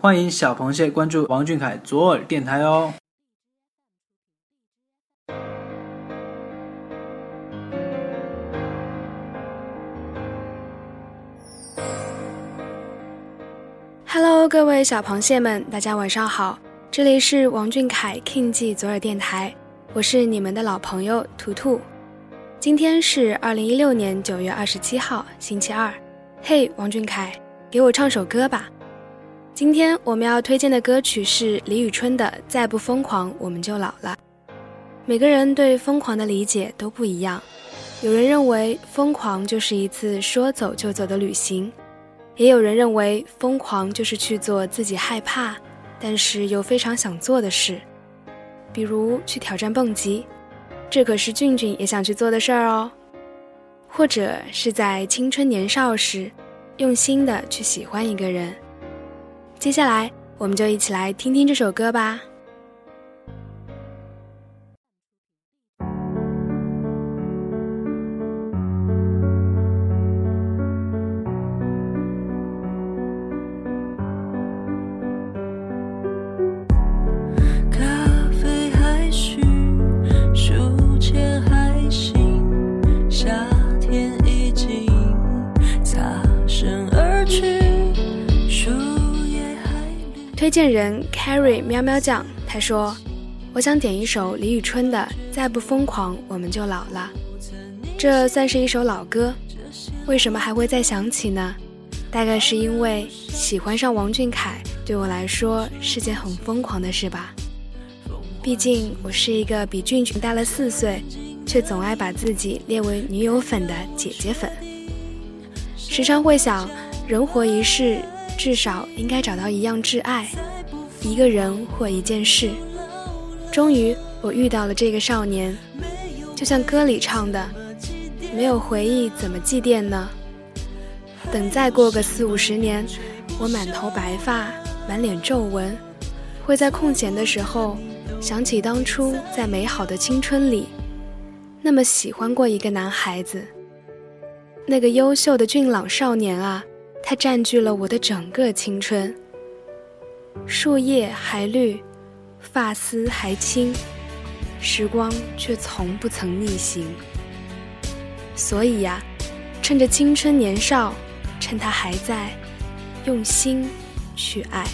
欢迎小螃蟹关注王俊凯左耳电台哦。Hello，各位小螃蟹们，大家晚上好，这里是王俊凯 King 记左耳电台，我是你们的老朋友图图。今天是二零一六年九月二十七号，星期二。嘿，王俊凯，给我唱首歌吧。今天我们要推荐的歌曲是李宇春的《再不疯狂我们就老了》。每个人对疯狂的理解都不一样，有人认为疯狂就是一次说走就走的旅行，也有人认为疯狂就是去做自己害怕，但是又非常想做的事，比如去挑战蹦极。这可是俊俊也想去做的事儿哦，或者是在青春年少时，用心的去喜欢一个人。接下来，我们就一起来听听这首歌吧。推荐人 Carry 喵喵酱，他说：“我想点一首李宇春的《再不疯狂我们就老了》，这算是一首老歌。为什么还会再想起呢？大概是因为喜欢上王俊凯对我来说是件很疯狂的事吧。毕竟我是一个比俊俊大了四岁，却总爱把自己列为女友粉的姐姐粉。时常会想，人活一世。”至少应该找到一样挚爱，一个人或一件事。终于，我遇到了这个少年，就像歌里唱的：“没有回忆怎么祭奠呢？”等再过个四五十年，我满头白发，满脸皱纹，会在空闲的时候想起当初在美好的青春里，那么喜欢过一个男孩子，那个优秀的俊朗少年啊。它占据了我的整个青春。树叶还绿，发丝还青，时光却从不曾逆行。所以呀，趁着青春年少，趁它还在，用心去爱。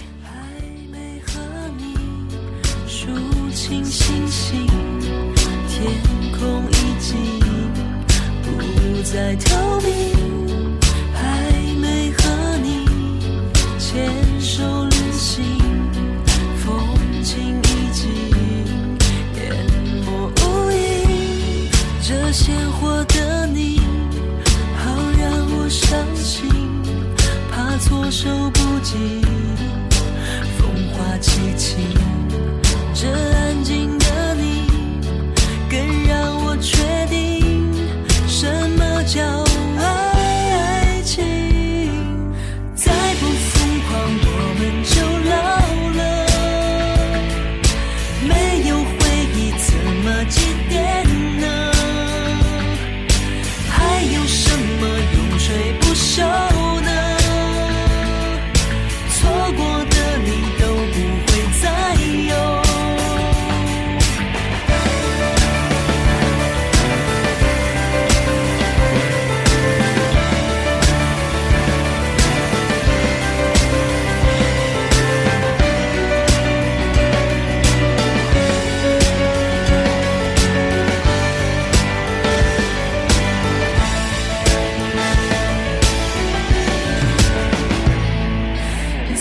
清星星，天空已经不再透明。鲜活的你，好让我伤心，怕措手不及，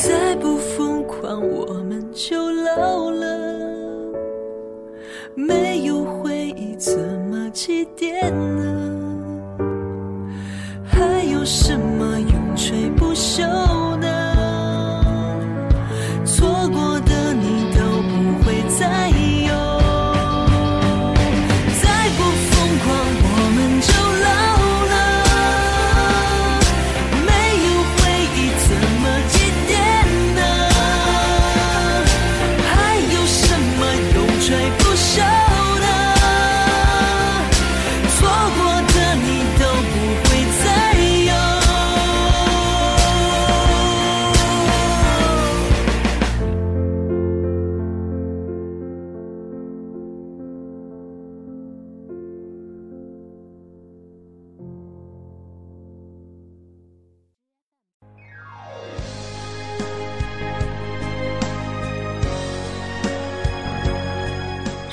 再不疯狂我们就老了。没有回忆怎么祭奠呢？还有什么 shape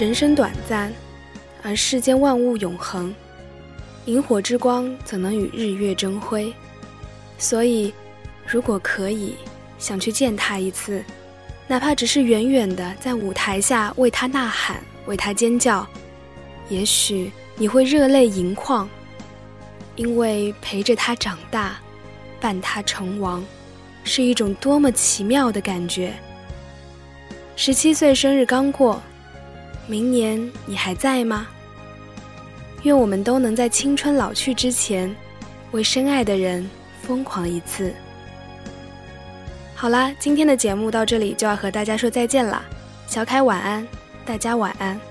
人生短暂，而世间万物永恒。萤火之光怎能与日月争辉？所以，如果可以，想去见他一次，哪怕只是远远的在舞台下为他呐喊、为他尖叫，也许你会热泪盈眶，因为陪着他长大，伴他成王，是一种多么奇妙的感觉。十七岁生日刚过。明年你还在吗？愿我们都能在青春老去之前，为深爱的人疯狂一次。好啦，今天的节目到这里就要和大家说再见啦。小凯晚安，大家晚安。